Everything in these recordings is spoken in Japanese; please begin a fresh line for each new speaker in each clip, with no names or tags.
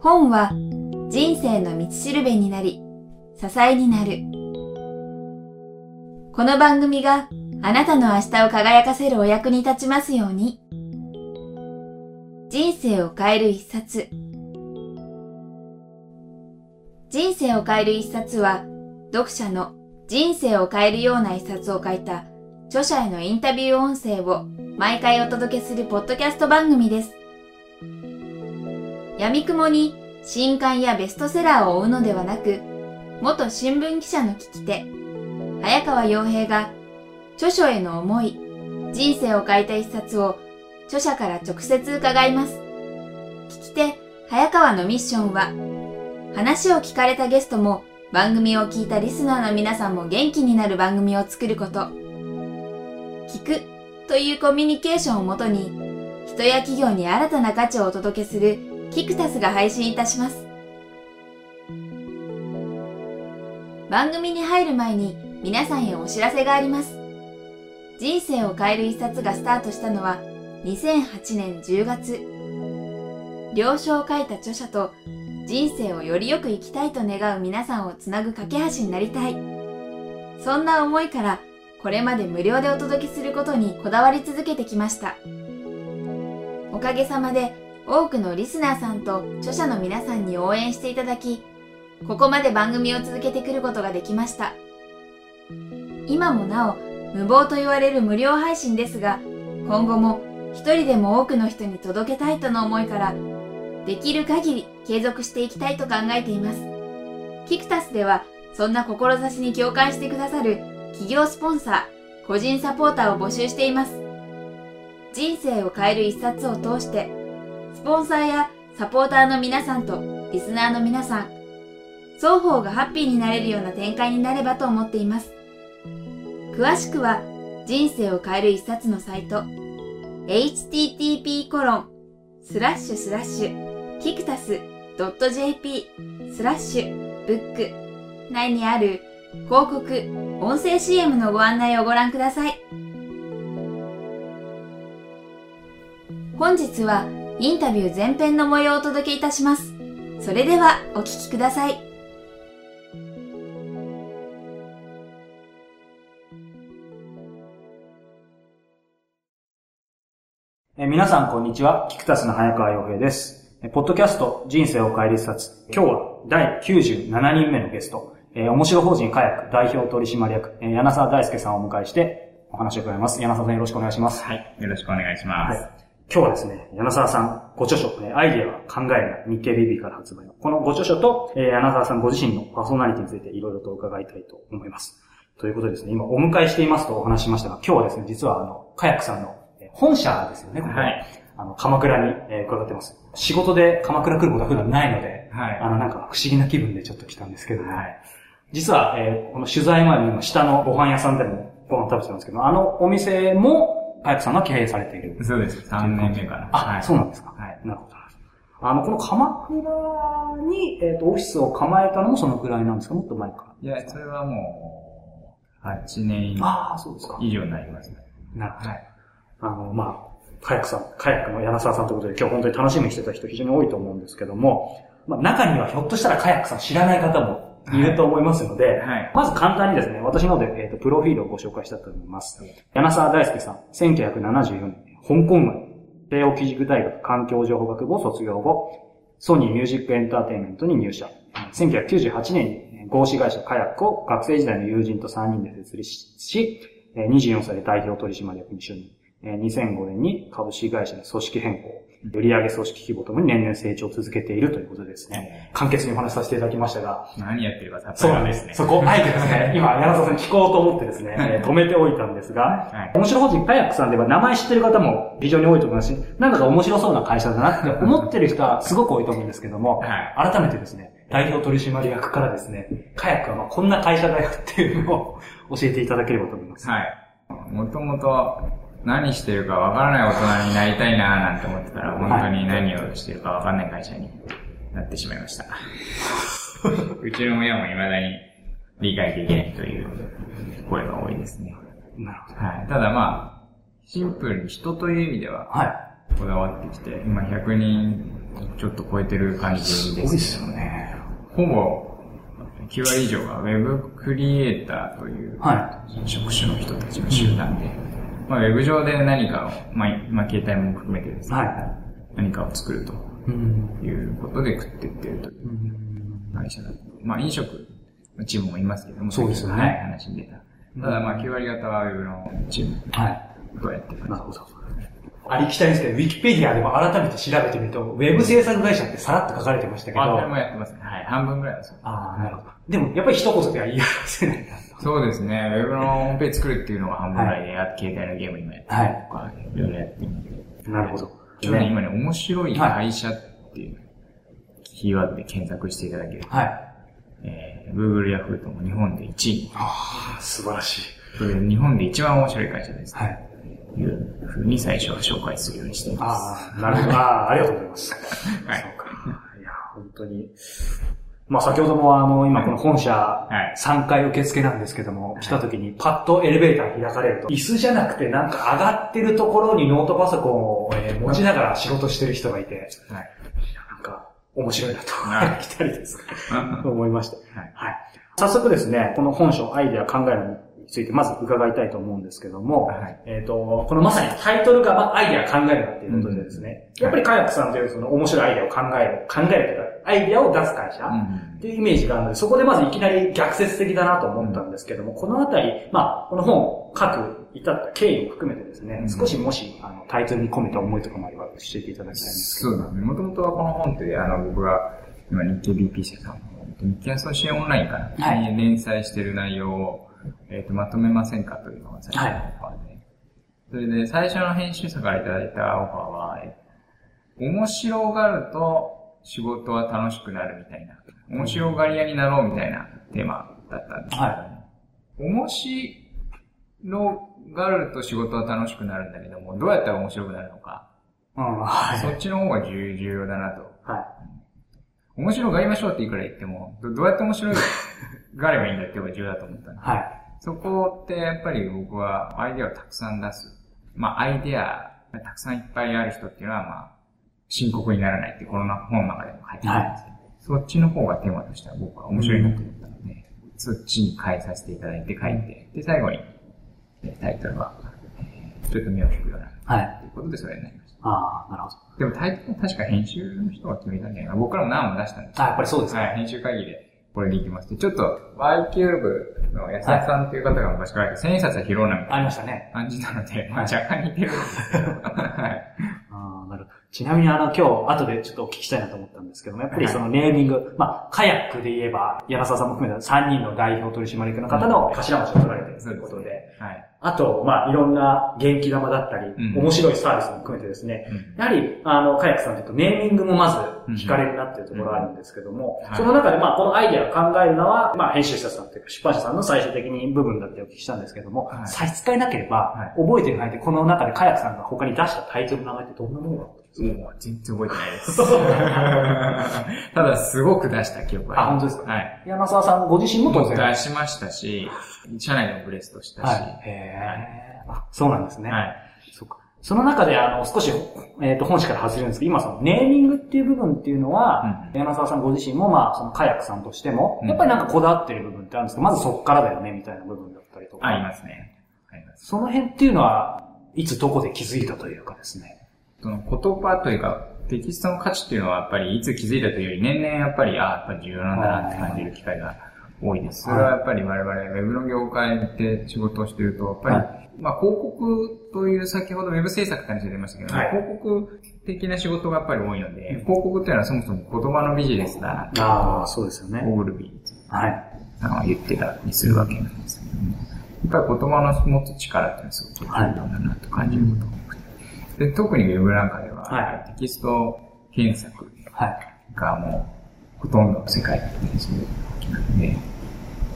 本は人生の道しるべになり、支えになる。この番組があなたの明日を輝かせるお役に立ちますように。人生を変える一冊。人生を変える一冊は、読者の人生を変えるような一冊を書いた著者へのインタビュー音声を毎回お届けするポッドキャスト番組です。闇雲に新刊やベストセラーを追うのではなく、元新聞記者の聞き手、早川洋平が著書への思い、人生を変えた一冊を著者から直接伺います。聞き手、早川のミッションは、話を聞かれたゲストも番組を聞いたリスナーの皆さんも元気になる番組を作ること。聞くというコミュニケーションをもとに、人や企業に新たな価値をお届けするキクタスが配信いたします。番組に入る前に皆さんへお知らせがあります。人生を変える一冊がスタートしたのは2008年10月。了承を書いた著者と人生をよりよく生きたいと願う皆さんをつなぐ架け橋になりたい。そんな思いからこれまで無料でお届けすることにこだわり続けてきました。おかげさまで多くのリスナーさんと著者の皆さんに応援していただき、ここまで番組を続けてくることができました。今もなお無謀と言われる無料配信ですが、今後も一人でも多くの人に届けたいとの思いから、できる限り継続していきたいと考えています。キクタスでは、そんな志に共感してくださる企業スポンサー、個人サポーターを募集しています。人生を変える一冊を通して、スポンサーやサポーターの皆さんとリスナーの皆さん、双方がハッピーになれるような展開になればと思っています。詳しくは、人生を変える一冊のサイト、http コロンスラッシュスラッシュキクタス .jp スラッシュブック内にある広告、音声 CM のご案内をご覧ください。本日はインタビュー前編の模様をお届けいたします。それではお聞きください。
え皆さんこんにちは。キクタスの早川洋平です。ポッドキャスト人生を変える一冊。今日は第97人目のゲスト。えー、面白法人カヤック代表取締役、えー、柳沢大輔さんをお迎えして、お話を伺います。柳沢さんよろしくお願いします。
はい。よろしくお願いします。はい、
今日はですね、柳沢さんご著書、アイデアは考えない日経 BB から発売の、このご著書と、えー、柳沢さんご自身のパーソナリティについていろいろと伺いたいと思います。ということでですね、今お迎えしていますとお話しましたが、今日はですね、実はあの、カヤックさんの本社ですよね、ここ。はい。あの、鎌倉に、えー、伺ってます。仕事で鎌倉来ることは普段ないので、はい。あの、なんか不思議な気分でちょっと来たんですけども、はい。実は、えー、この取材前に下のご飯屋さんでもご飯食べてたんですけど、あのお店も、パイプさんが経営されている。
そうです。3年目から。
あ、はい、そうなんですか。はい。なるほど。あの、この鎌倉に、えっ、ー、と、オフィスを構えたのもそのくらいなんですか？もっと前か
いや、それはもう、8年以上になりますね。
なるほど。はい。あの、まあ、カヤックさん、カヤックの柳沢さんということで今日本当に楽しみにしてた人非常に多いと思うんですけども、まあ、中にはひょっとしたらカヤックさん知らない方もいると思いますので、はい、まず簡単にですね、私ので、えーと、プロフィールをご紹介したいと思います。柳沢大輔さん、1974年、香港生帝王基軸大学環境情報学部を卒業後、ソニーミュージックエンターテインメントに入社。1998年に合資会社カヤックを学生時代の友人と3人で設立し、24歳で代表取締役に就任。2005年に株式会社の組織変更、売上組織規模ともに年々成長を続けているということですね。簡潔にお話しさせていただきましたが。
何やってるかさ
そうなんですね。そこ、あえてですね、今、柳沢さんに聞こうと思ってですね、止めておいたんですが、はい、面白法人カヤックさんでは名前知ってる方も非常に多いと思いますし、なんだか面白そうな会社だなって思ってる人はすごく多いと思うんですけども、はい、改めてですね、代表取締役からですね、カヤックはまあこんな会社だよっていうのを教えていただければと思います。
はい。もともと何してるかわからない大人になりたいななんて思ってたら、本当に何をしてるかわかんない会社になってしまいました。うちの親も未だに理解できないという声が多いですね。なるほど。はい。ただまあ、シンプルに人という意味では、はい。こだわってきて、今100人ちょっと超えてる感じです
ごいですよね。
ほぼ9割以上がウェブクリエイターという
は
職種の人たちの集団で、まあ、ウェブ上で何かを、まあ、まあ、携帯も含めてですね、
は
何かを作ると
い。うん。
いうことで食っていってるという会社だと。まあ、飲食のチームもいますけども、
そうですよね
はい、話に出た。ただ、まあ、9割方はウェブのチーム
はい。
とやってる
なるほど。ありきたりですけど、ウィキペディアでも改めて調べてみると、ウェブ制作会社ってさらっと書かれてましたけど、
あ、それもやってますね。はい、半分ぐらいはそう。
ああ、なるほど。でも、やっぱり一言では言い表せないな。
そうですね。ウェブのホームページ作るっていうのが半分ぐらいで、あと携帯のゲーム今やって
はい
るとか、いろいろやってるんで。
なるほど。
ちょ今ね、面白い会社っていうキーワードで検索していただけると、
はい。
えー、Google や Yahoo とも日本で1位。
ああ、素晴らしい。
日本で一番面白い会社です。
はい。
というふうに最初は紹介するようにしています。
ああ、なるほど。ああ、ありがとうございます。
はい
そうか。いや、本当に。まあ先ほどもあの、今この本社
はい
3階受付なんですけども、来た時にパッとエレベーター開かれると、椅子じゃなくてなんか上がってるところにノートパソコンを、えー持ちながら仕事してる人がいて、
はい。
なんか面白いな
は
と、来たりです。
は
と思いました。
い。
はい。早速ですね、この本書、アイデア、考えるについてまず伺いたいと思うんですけども、
はい
えっ、と、このまさにタイトルが、まあ、アイデア、考えるなっていうことでですね、
うん
やっぱりカヤックさんというその面白いアイデアを考える、考えるというか、アイデアを出す会社、
うん
っていうイメージがあるので、そこでまずいきなり逆説的だなと思ったんですけども、このあたり、まあ、この本を書く、至った経緯も含めてですね、
うん
少しもし、あの、タイトルに込めた思いとかもあれば教えていただきたいんですけど。
そうだね。もともとはこの本って、あの、僕が、今日経 BP 社さんの、日経アソシエオンラインかな、
はい
に連載してる内容を、えっ、と、まとめませんかというのが最初のオファーで。それで、最初の編集者からいただいたオファーは、え面白がると仕事は楽しくなるみたいな、面白がり屋になろうみたいなテーマだったんですけど、
は
面白がると仕事は楽しくなるんだけども、どうやったら面白くなるのか、
うん、はい。
そっちの方が重重要だなと。
はい。
面白がりましょうっていくら言っても、どどうやって面白がればいいんだっていうのが重要だと思ったんで。
はい。
そこってやっぱり僕はアイデアをたくさん出す。まあアイデアがたくさんいっぱいある人っていうのはまあ深刻にならないってこの本の中でも書いてあるんですけど、そっちの方がテーマとしては僕は面白いなと思ったので、そっちに変えさせていただいて書いて、で最後にえタイトルは、えーちょっと目を引くような
はい。
ということでそれになりました。
ああ、なるほど。
でもタイトルは確か編集の人が決めたんじゃないかな。僕らも何も出したんですよ
あ、やっぱりそうですか。
はい、編集会議でこれでいきます。ちょっと YQ 部の安田さんっていう方が昔から千円札は拾うなみたいな
ありましたね。
感じなので、まあ若干似てるんですけど。はい。
ちなみにあの、今日、後でちょっとお聞きしたいなと思ったんですけども、やっぱりそのネーミング、まあ、カヤックで言えば、柳沢さんも含めた3人の代表取締役の方の頭文字を取られているということで、
はい。
あと、まあ、いろんな元気玉だったり、
うん。
面白いサービスも含めてですね、
うん。
やはり、あの、カヤックさんというと、ネーミングもまず惹かれるなっていうところがあるんですけども、
うん
その中で、まあ、このアイデアを考えるのは、まあ、編集者さんというか、出版社さんの最終的に部分だってお聞きしたんですけども、
はい。
差し支えなければ、
は
覚えてる範囲で、この中でカヤックさんが他に出したタイトルの名前ってどんなものだったんですか？
もう全然覚えてないです。ただ、すごく出した記憶が
あ本当ですか？
はい。
柳沢さんご自身も当然。
出しましたし、社内でもブレストしたし、
はい。へーあ、そうなんですね。
はい。
そうか。その中で、あの、少し、えっ、と、本誌から外れるんですけど、今その、ネーミングっていう部分っていうのは、柳沢さんご自身も、まあ、その、カヤックさんとしても、
うん
やっぱりなんかこだわってる部分ってあるんですけど、まずそっからだよね、みたいな部分だったりとか。
ありますね。あります。
その辺っていうのは、いつどこで気づいたというかですね。
その言葉というか、テキストの価値っていうのはやっぱりいつ気づいたというより、年々やっぱり、ああ、やっぱり重要なんだなって感じる機会が多いです。それはやっぱり我々、ウェブの業界で仕事をしていると、やっぱり、
は
まあ広告という先ほどウェブ制作って話が出ましたけど、
はい
広告的な仕事がやっぱり多いので、広告っていうのはそもそも言葉のビジネスだな
ああ、
を
そうですよね。
オールビー
はい。
さんは言ってたりするわけなんですけども、やっぱり言葉の持つ力っていうのはすごく重要だなと感じることが多くて。で、特にウェブなんかでは、
はい。
テキスト検索
はい。
がもうほとんどの世界だったりするわけなので、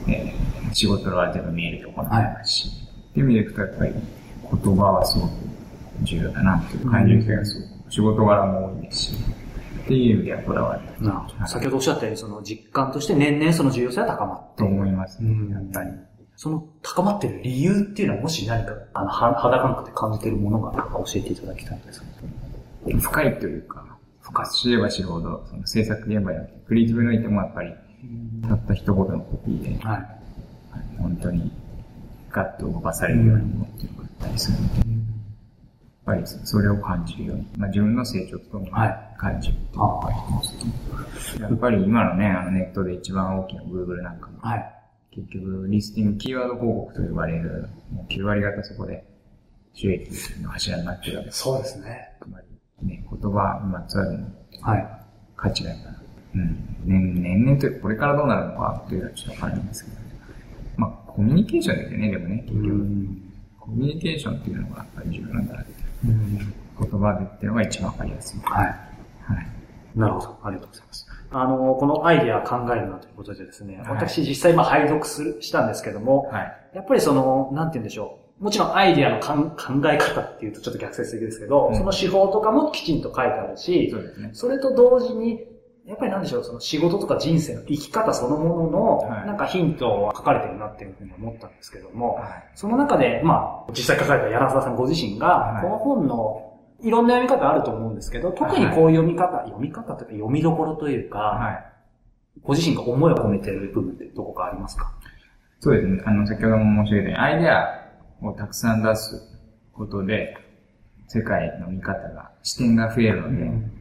えー仕事は全部メールで行ってますし、っていう意味でいくとやっぱり言葉はすごく重要だなっていう感じがすごく、仕事柄も多いですし、っていう意味ではこだわり
な先ほどおっしゃったように、その実感として年々その重要性は高まって
と
いる。
思いますね、やっぱり。
その高まってる理由っていうのはもし何か、あの、は肌感覚で感じてるものが教えていただきたいんです。
深いというか、深く知れば知るほど、その制作現場やクリエイティブにおいてもやっぱり、たった一言のコピーで、はい、本当にガッと動かされるように思ってるかったりするので、やっぱりそれを感じるように、まあ、自分の成長とも感じるっていうのが一つ。と、やっぱり今のね、あのネットで一番大きな Google なんかも、はい、結局リスティング、キーワード広告と呼ばれる、もう9割方そこで収益の柱になってるわけ
です。そうですね。
つまり、ね、言葉にまつわるはい、価値がやっぱ、うん、年年々というこれからどうなるのかというのはちょっとわからないんですけど、まあ、コミュニケーションですよね、でもね、結局。コミュニケーションっていうのがやっぱり重要なんだなって。言葉でっていうのが一番わかりやすい。はい。はい。
なるほど。ありがとうございます。あの、このアイディア考えるなということでですね、はい、私実際まあ拝読する、したんですけども、はい、やっぱりその、なんて言うんでしょう。もちろんアイディアの考え方っていうとちょっと逆説的ですけど、うん、その手法とかもきちんと書いてあるし、そね、それと同時にやっぱりなんでしょう、その仕事とか人生の生き方そのものの、なんかヒントが書かれてるなっていうふうに思ったんですけども、はい、その中で、まあ、実際書かれた柳沢さんご自身が、この本のいろんな読み方あると思うんですけど、特にこういう読み方、読み方というか読みどころというか、はい、ご自身が思いを込めてる部分ってどこかありますか？
そうですね。あの、先ほども申し上げたように、アイデアをたくさん出すことで、世界の見方が、視点が増えるので、うん。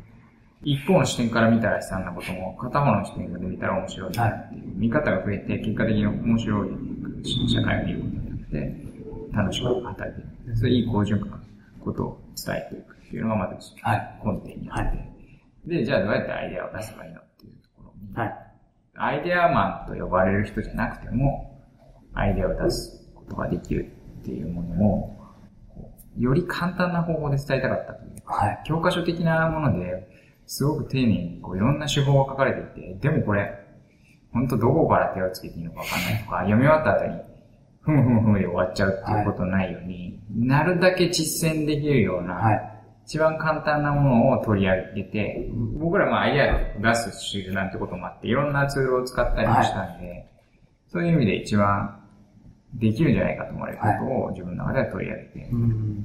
一方の視点から見たら悲惨なことも、片方の視点で見たら面白いっていう、見方が増えて、結果的に面白い社会を見ることになって、楽しく働いていく。そういういい好循環。のことを伝えていくっていうのがまず、はい、根底にあって、はい、で、じゃあどうやってアイデアを出せばいいのっていうところに、はい、アイデアマンと呼ばれる人じゃなくても、アイデアを出すことができるっていうものを、より簡単な方法で伝えたかったという。はい、教科書的なもので、すごく丁寧にこういろんな手法が書かれていて、でもこれ、本当どこから手をつけていいのかわかんないとか、読み終わった後に、ふむふむふむで終わっちゃうっていうことないように、はい、なるだけ実践できるような、はい、一番簡単なものを取り上げて、僕らもアイデアを出す手段ってこともあって、いろんなツールを使ったりもしたんで、はい、そういう意味で一番できるんじゃないかと思われることを自分の中では取り上げて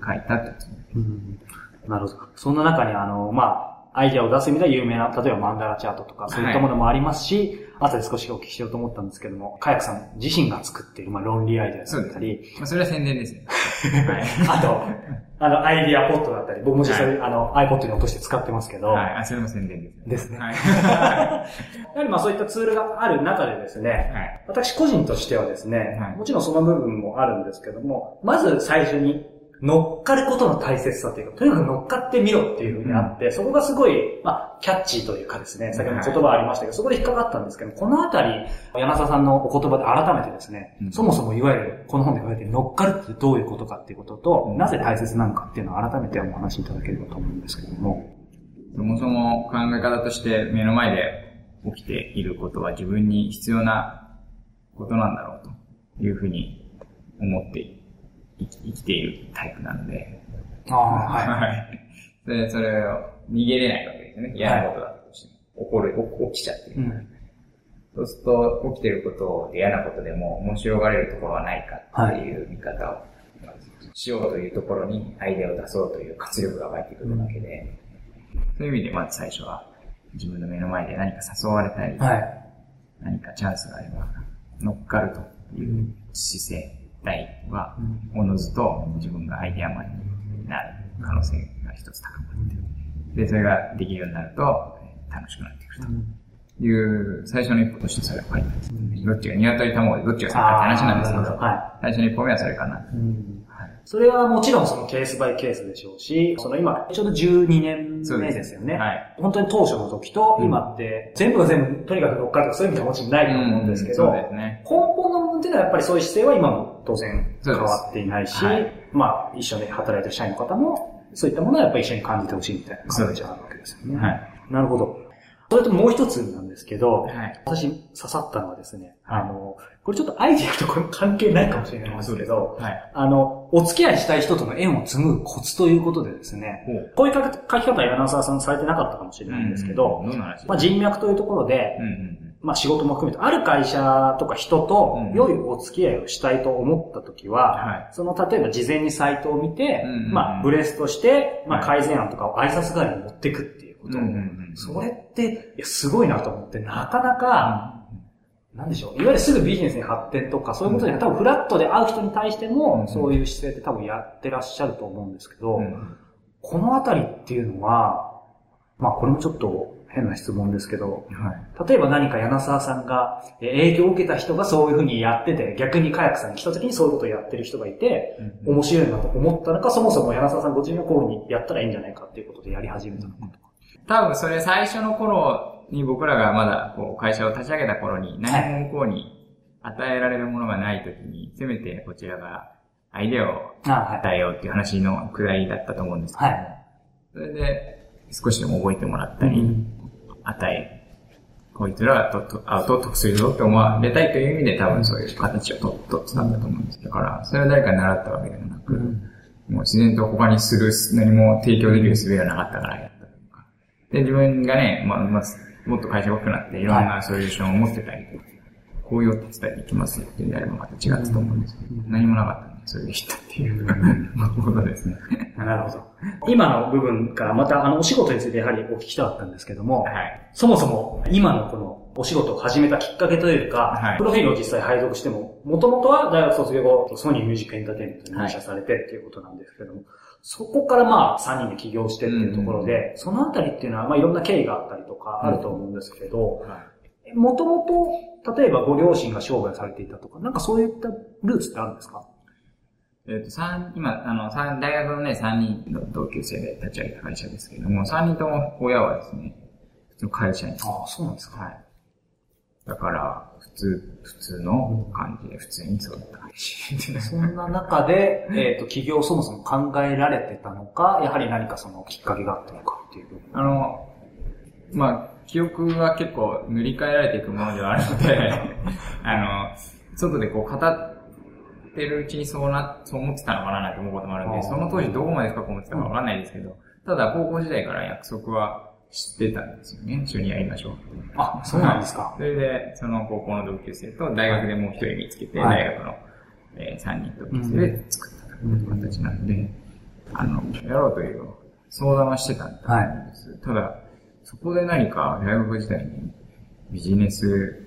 書いたってつもりです。
なるほど。そんな中にあの、まあ、アイデアを出す意味では有名な、例えばマンダラチャートとか、そういったものもありますし、はい、後で少しお聞きしようと思ったんですけども、カヤクさん自身が作っている、まあ、論理アイデアだったり。
まあ、それは宣伝ですね。
はい、あと、あの、アイディアポットだったり、僕も実際、はい、あの、iPod に落として使ってますけど。
はい、あ、それも宣伝です
ね。ですね。はい。やはりまあそういったツールがある中でですね、はい、私個人としてはですね、はい、もちろんその部分もあるんですけども、まず最初に乗っかることの大切さというか、とにかく乗っかってみろっていうふうにあって、うん、そこがすごい、まあ、キャッチーというかですね、先ほど言葉ありましたけど、そこで引っかかったんですけど、このあたり、柳沢さんのお言葉で改めてですね、うん、そもそもいわゆる、この本で書いて乗っかるってどういうことかっていうことと、うん、なぜ大切なのかっていうのを改めてお話しいただければと思うんですけども。
そもそも考え方として目の前で起きていることは自分に必要なことなんだろうというふうに思ってい生きているタイプなので。ああ、はい。で、それを逃げれないわけですよね。嫌なことだとしても。起こる、起きちゃってる。うん、そうすると、起きてることで嫌なことでも面白がれるところはないかっていう見方を、しようというところにアイデアを出そうという活力が湧いてくるわけで、うん、そういう意味でまず最初は自分の目の前で何か誘われたり、はい、何かチャンスがあれば乗っかるという姿勢、体は、おのずと自分がアイデアマンになる可能性が一つ高まってで、それができるようになると、楽しくなってくると。いう、最初の一歩としてそれを書いたんです。どっちが鶏卵でどっちが先かって話なんですけど、最初の一歩目はそれかな。
それはもちろんそのケースバイケースでしょうし、その今、ちょうど12年目ですよね。はい。本当に当初の時と今って、全部が全部とにかく乗っかるとかそういう意味ではもちないと思うんですけど。根本の部分っていうのはやっぱりそういう姿勢は今も当然変わっていないし、まあ一緒に働いてる社員の方も、そういったものはやっぱり一緒に感じてほしいみたいな感じがあるわけですよね。はい。なるほど。それともう一つなんですけど、はい、私刺さったのはですね、はい、あの、これちょっとアイディアとこれ関係ないかもしれないんですけど、はい、あの、お付き合いしたい人との縁を紡ぐコツということでですね、こういう書き方は柳沢さんされてなかったかもしれないんですけど、うんうん、まあ、人脈というところで、うんうんまあ仕事も含めて、ある会社とか人と良いお付き合いをしたいと思った時は、
はい。
その例えば事前にサイトを見て、
うん。うんうん
まあブレストして、まあ
はい。
改善案とかを挨拶代わりに持っていくっていうこと。それって、いや、すごいなと思って、なかなか、なんでしょう。いわゆるすぐビジネスに発展とか、そういうことに、多分フラットで会う人に対しても、
うん。
そういう姿勢って多分やってらっしゃると思うんですけど、
うん。
このあたりっていうのは、まあこれもちょっと変な質問ですけど、
はい。
例えば何か柳沢さんがえ影響を受けた人がそういうふうにやってて、逆にカヤックさんに来た時にそういうことをやってる人がいて、面白いなと思ったのか、そもそも柳沢さんご自分がこうにやったらいいんじゃないかっていうことでやり始めたのかとか。
多分それ最初の頃に僕らがまだこう会社を立ち上げた頃に何も向こうに与えられるものがない時に、せめてこちらがアイデアを。与えようっていう話のくだりだったと思うんですけど、
はい。
それで少しでも覚えてもらったり、与え、こいつらがとと会うと得するぞって思われたいという意味で多分そういう形をと取ってたんだと思うんです。だから、それは誰かに習ったわけでもなく、もう自然と他にする、何も提供できる術がなかったからやったというか。で、自分がね、まあ、まあ、もっと会社が大きくなってい。ろんなソリューションを持ってたりとか、こういうお手伝いできますよっていうのであればまた違ったと思うんですけど、何もなかったそれで知ったっていう。ことですね。
なるほど。今の部分からまたあのお仕事についてやはりお聞きしたかったんですけども、
はい。
そもそも今のこのお仕事を始めたきっかけというか、
はい。
プロフィールを実際配属しても、もともとは大学卒業後、ソニーミュージックエンターテインメントに入社されてっていうことなんですけども、そこからまあ3人で起業してっていうところで、そのあたりっていうのはまあいろんな経緯があったりとかあると思うんですけど、もともと、例えばご両親が商売されていたとか、なんかそういったルーツってあるんですか？
えっ、と、三、今、あの、三、大学のね、3人の同級生で立ち上げた会社ですけれども、3人とも親はですね、普通の会社員。
ああ、そうなんですか。
はい。だから、普通、普通の感じで普通に育った会社で
そんな中で、えっ、と、起業をそもそも考えられてたのか、やはり何かそのきっかけがあったのかっていう。
あの、まあ、記憶は結構塗り替えられていくものではあるので、あの、外でこう語ってるうちにそうな、そう思ってたのかななんて思うこともあるんで、その当時どこまで深く思ってたかわかんないですけど、ただ高校時代から約束は知ってたんですよね。一緒にやりましょう。
あ、そうなんですか。
それで、その高校の同級生と大学でもう一人見つけて、
はい
大学の、えー、3人同級生で作ったという形なんで、あの、やろうという相談はしてたんです。ただ、そこで何か大学時代にビジネス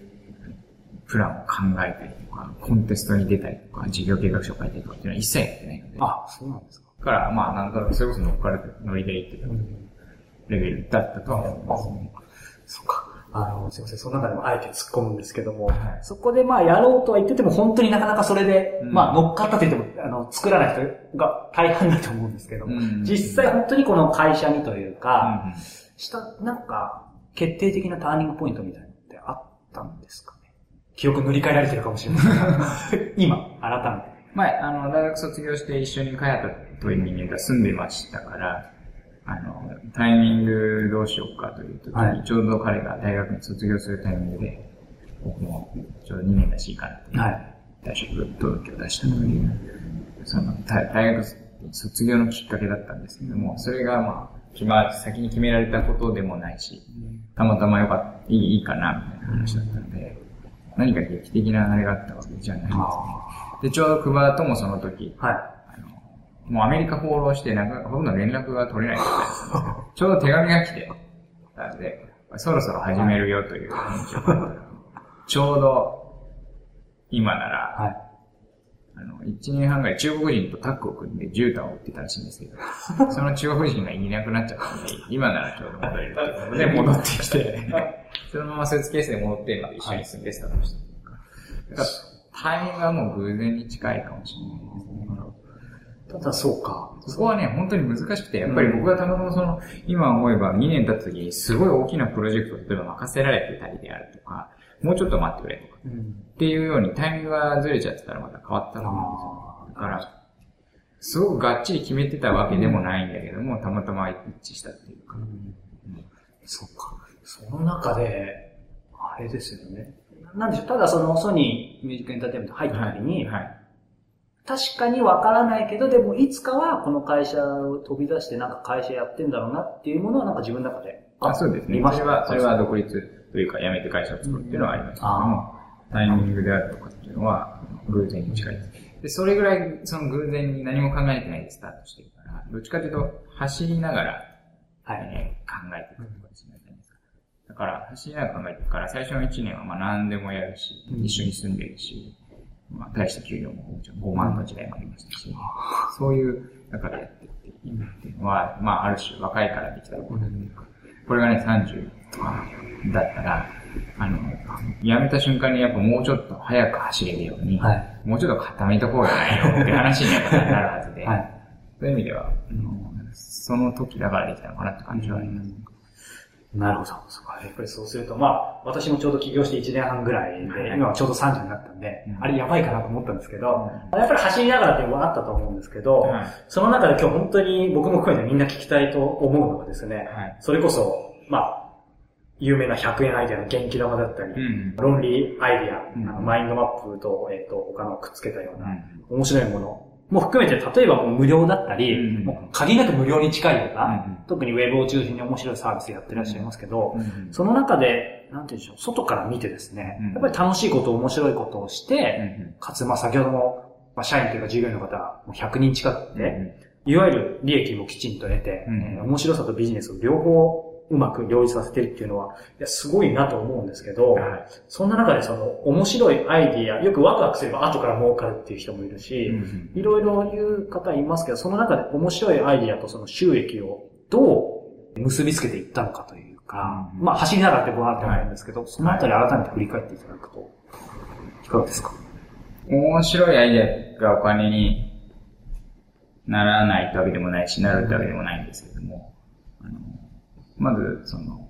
プランを考えたりとか、コンテストに出たりとか、事業計画書を書いたりとかっていうのは一切やってないので、だ
あ、そうなんですか。
から、まあ、なんとなくそれこそ乗っかるノリで言ってたレベルだったとは思いますね。
そっか。あの、すいません。その中でもあえて突っ込むんですけども、
はい
そこでまあやろうとは言ってても、本当になかなかそれで、
うん
まあ乗っかったと言っても、あの、作らない人が大半だと思うんですけど、
うん
実際本当にこの会社にというか、
うん
した、なんか、決定的なターニングポイントみたいなのってあったんですか？ね記憶塗り替えられてるかもしれませんが、今、改めて。
まあ、あの、大学卒業して一緒にカヤタという人間が住んでましたから、あの、タイミングどうしようかという時に、
はい
ちょうど彼が大学に卒業するタイミングで、僕もちょうど2年らしいかなと、
はい。
退職届を出したという、その、大大学卒業のきっかけだったんですけども、それがまあ、決ま、先に決められたことでもないし、たまたまよかった、いい、いいかな、みたいな話だったので、何か劇的なあれがあったわけじゃないんですね。で、ちょうどクバともその時、
はい。
あの、もうアメリカ放浪して、なんか、ほとんど連絡が取れない状態だったんですよ。ちょうど手紙が来て、なので、そろそろ始めるよという返事をちょうど、今なら、
はい。
あの、1年半ぐらい中国人とタッグを組んで絨毯を売ってたらしいんですけど、その中国人がいなくなっちゃったんで、今ならちょうど戻れるということで戻ってきて、そのままスーツケースで戻って、また一緒に住んでスタートしたというか。だからタイミングはもう偶然に近いかもしれないですね。
ただそうか。
そこはね、本当に難しくて、やっぱり僕がたまたまその、今思えば2年経った時にすごい大きなプロジェクトを例えば任せられてたりであるとか、もうちょっと待ってくれとか、
うん。
っていうようにタイミングがずれちゃってたらまた変わったと思うんですよ。だから、すごくがっちり決めてたわけでもないんだけども、たまたま一致したっていうか。
そうか。その中で、あれですよね。なんでしょう、ただそのソニーミュージックエンターテインメント入った時に、
はい。
確かにわからないけど、でもいつかはこの会社を飛び出してなんか会社やってんだろうなっていうものはなんか自分の中で。
あ、そうですね。
見ました
それは、それは独立というか辞めて会社を作るっていうのはありましたけども、タイミングであるとかっていうのは偶然に近いです。で、それぐらいその偶然に何も考えてないでスタートしてるから、どっちかというと走りながら、はい、ね、考えていくとですね。だから、走りながら考えていくから、最初の1年はまあ何でもやるし、一緒に住んでるし、まあ大した給料ももちろん。5万の時代もありましたし、そういう中でやっていって今っていうのは、まあある種若いからできたことだっていうか、これがね30とかだったら、あの、辞めた瞬間にやっぱもうちょっと早く走れるように、はい、もうちょっと固めとこうよないよって話になるはずで、はい、そういう意味では、うん、その時だからできたのかなって感じはあります。
なるほど。やっぱりそうすると、まあ、私もちょうど起業して1年半ぐらいで、今はちょうど30になったんで、あれやばいかなと思ったんですけど、やっぱり走りながらっていうのはあったと思うんですけど、その中で今日本当に僕も含めてみんな聞きたいと思うのがですね、それこそ、まあ、有名な100円アイデアの元気玉だったり、論理アイデア、マインドマップと、えっ、と、他のくっつけたような、面白いもの。も含めて、例えばもう無料だったり、うん、もう限りなく無料に近いような、うん、特にウェブを中心に面白いサービスやってらっしゃいますけど、うん、その中で、なんて言うんでしょう、外から見てですね、やっぱり楽しいこと、面白いことをして、かつ、まあ先ほども、まあ、社員というか従業員の方、もう100人近くて、いわゆる利益もきちんと得て、えー、面白さとビジネスを両方うまく両立させてるっていうのは、いや、すごいなと思うんですけど、はい、そんな中でその面白いアイディア、よくワクワクすれば後から儲かるっていう人もいるし、いろいろ言う方いますけど、その中で面白いアイディアとその収益をどう結びつけていったのかというか、うん、まあ走りながらってことあると思うんですけど、はい、そのあたり改めて振り返っていただくと、いかがですか？
面白いアイデアがお金にならないってわけでもないし、なるってわけでもないんですけども、まず、その、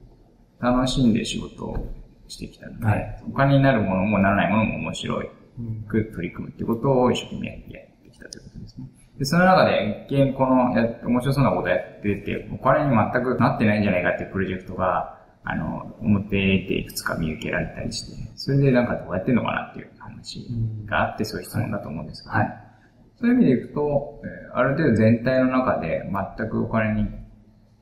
楽しんで仕事をしてきたので、はい、お金になるものもならないものも面白いく取り組むってことを一生懸命やってきたということですね。で、その中で、一見このや、面白そうなことやってて、お金に全くなってないんじゃないかっていうプロジェクトが、あの、表でいくつか見受けられたりして、それでなんかどうやってんのかなっていう話があって、そういう質問だと思うんですけど、はい、そういう意味でいくと、ある程度全体の中で全くお金に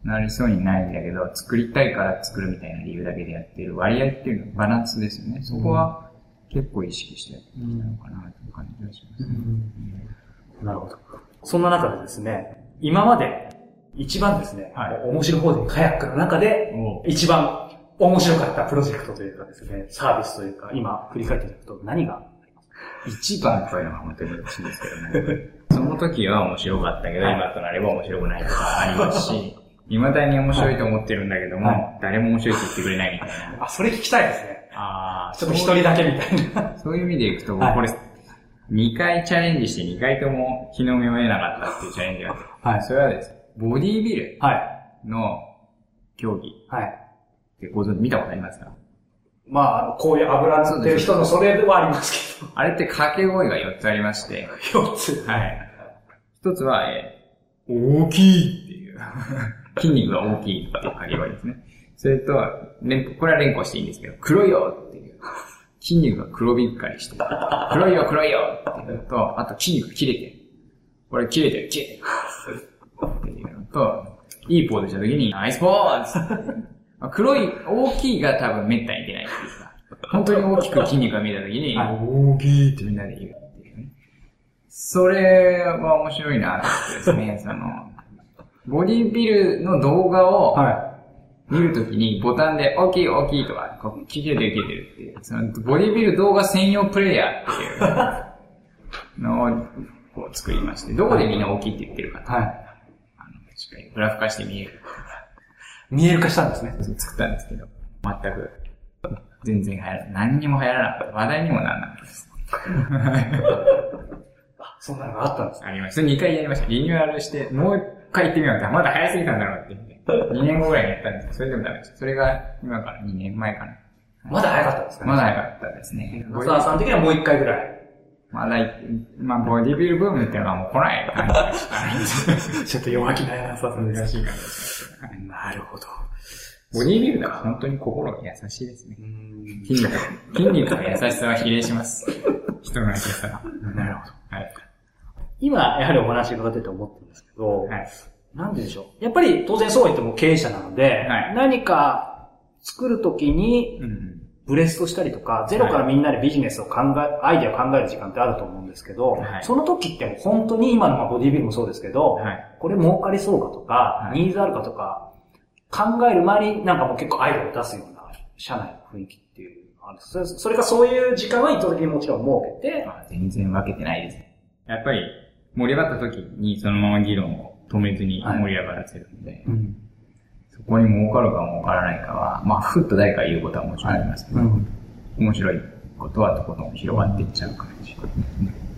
なりそうにないんだけど、作りたいから作るみたいな理由だけでやってる割合っていうのはバランスですよね。そこは結構意識してやってきたのかなという感じがしますね、
うん、なるほど。そんな中でですね、今まで一番ですね、はい、面白法人カヤックの中で一番面白かったプロジェクトというかですね、サービスというか、今振り返っていくと何が？
一番というのは本当に難しいんですけどね。その時は面白かったけど、今となれば面白くないとかありますし、未だに面白いと思ってるんだけども、はい、誰も面白いって言ってくれないみたい
な。あ、それ聞きたいですね。ああ、ちょっと一人だけみたいな。
そういう意味でいくと、これ、2回チャレンジして2回とも日の目を得なかったっていうチャレンジがあはい。それはですね、ボディービルの競技。はい。ってご存知、見たことありますか？
まあ、こういう油塗ってる人のそれではありますけど。
あれって掛け声が4つありまして。
4つ
はい。1つは、えー、大きいっていう。筋肉が大きいっていう掛け声ですね。それと、これは連呼していいんですけど、黒いよっていう。筋肉が黒びっかりして、黒いよ黒いよっていうのと、あと筋肉が切れてる。これ切れてる、切れてる。っていうのと、いいポーズした時に、ナイスポーズ黒い、大きいが多分めったに出ないっていうか、本当に大きく筋肉が見えた時に、大きいってみんなで言うっていうね。それは面白いなってですね、その、ボディビルの動画を、見るときにボタンで大きい大きいとか、こう、切れてる切れてるっていう、そのボディビル動画専用プレイヤーっていうのをこう作りまして、どこでみんな大きいって言ってるかと。はい。あの、しっかりグラフ化して見える。
見える化したんですね。
作ったんですけど、全く、全然流行らない。何にも流行らなかった。話題にもならなかったです。
そんなのがあったんです
ありました。2回やりました。リニューアルして、もう回行ってみようって、まだ早すぎたんだろうって言って。2年後ぐらいにやったんですそれでもダメです。それが今から2年前かな。
まだ早かったですか
ね。まだ早かったですね。
野沢さん的にはもう1回ぐらい。
まだ、まあ、ボディビルブームっていうのはもう来ない感じが
したちょっと弱気な野沢さん
です。
しい
感じです。
なるほど。
ボディビルダーは本当に心が優しいですね。筋肉、筋肉の優しさは比例します。人の優しさが。
なるほど。はい。今、やはりお話伺ってて思ってるんですけど、はい、なんででしょう？やっぱり当然そうは言っても経営者なので、はい、何か作るときに、ブレストしたりとか、ゼロからみんなでビジネスを考え、アイデアを考える時間ってあると思うんですけど、
はい。
その時って本当に今のまあボディビルもそうですけど、
はい。
これ儲かりそうかとか、
はい。
ニーズあるかとか、考える前になんかもう結構アイデアを出すような、社内の雰囲気っていうのがある。んですそれそれかそういう時間は意図的にもちろん設けて、
まあ全然分けてないです。ね。やっぱり盛り上がった時にそのまま議論を止めずに盛り上がらせるので、そこに儲かるか儲からないかは、まあ、ふっと誰か言うことはもちろんありますけど、面白いことはとことん広がっていっちゃう感じ。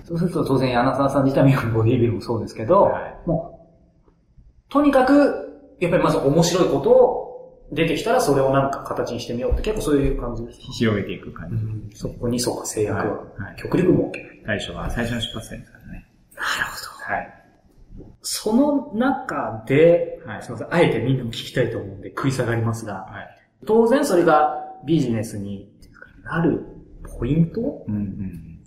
そうすると当然柳沢さん自体もボディビルもそうですけど、
はい
もう、とにかく、やっぱりまず面白いことを出てきたらそれをなんか形にしてみようって結構そういう感じです。
広げていく感じ。
そこにそうか制約は
はいはい
極力設けない。
最初は、最初の出発点ですからね。はい。
その中で、
はい
すみません、あえてみんなも聞きたいと思うんで食い下がりますが、
はい。
当然それがビジネスになるポイント
うんうん。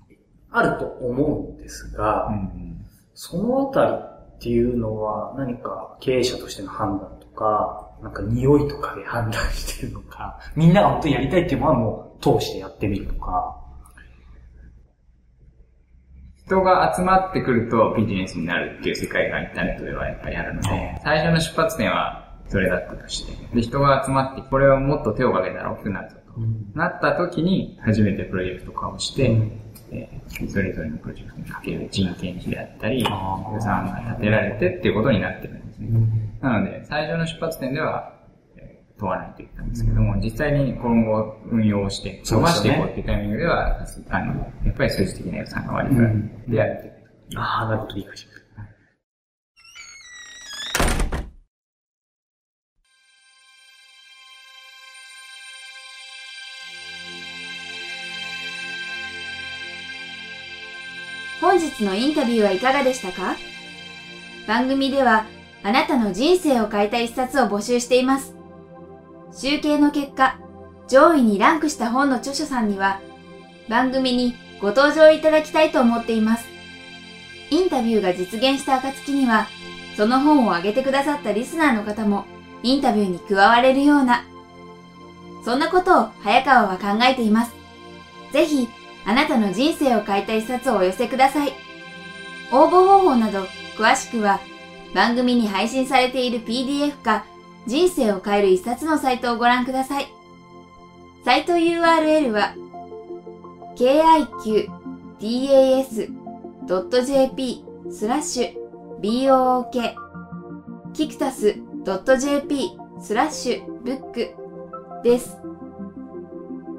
あると思うんですが、
うんうん。
そのあたりっていうのは何か経営者としての判断とか、なんか匂いとかで判断してるのか、みんなが本当にやりたいっていうのはもう通してやってみるとか、
人が集まってくるとビジネスになるっていう世界がインターネットではやっぱりあるので、最初の出発点はそれだったとして、で、人が集まって、これをもっと手をかけたら大きくなるぞと。なった時に、初めてプロジェクト化をして、
うん
えーそれぞれのプロジェクトにかける人件費であったり、予算が立てられてっていうことになってるんですね。なので、最初の出発点では、えー問わないと言ったんですけども、実際に今後運用して、伸ばしていこうっていうタイミングでは、あの、やっぱり数字的な予算が割り振られて、でやっていく。
ああ、なるほど、理解しました。
本日のインタビューはいかがでしたか？番組ではあなたの人生を変えた一冊を募集しています。集計の結果、上位にランクした本の著書さんには番組にご登場いただきたいと思っています。インタビューが実現した暁には、その本を挙げてくださったリスナーの方もインタビューに加われるような、そんなことを早川は考えています。ぜひ、あなたの人生を変えた一冊をお寄せください。応募方法など詳しくは番組に配信されている PDF か人生を変える一冊のサイトをご覧ください。サイト URL は kiqdas.jp スラッシュ book キクタス .jp スラッシュブックです。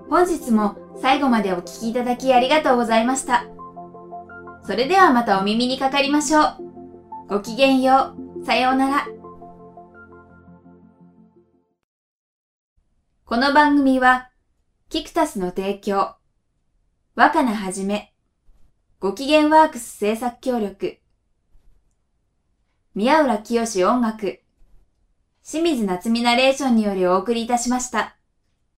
本日も最後までお聞きいただきありがとうございました。それではまたお耳にかかりましょう。ごきげんよう。さようなら。この番組は、キクタスの提供、若菜はじめ、ご機嫌ワークス制作協力、宮浦清志音楽、清水夏美ナレーションによりお送りいたしました。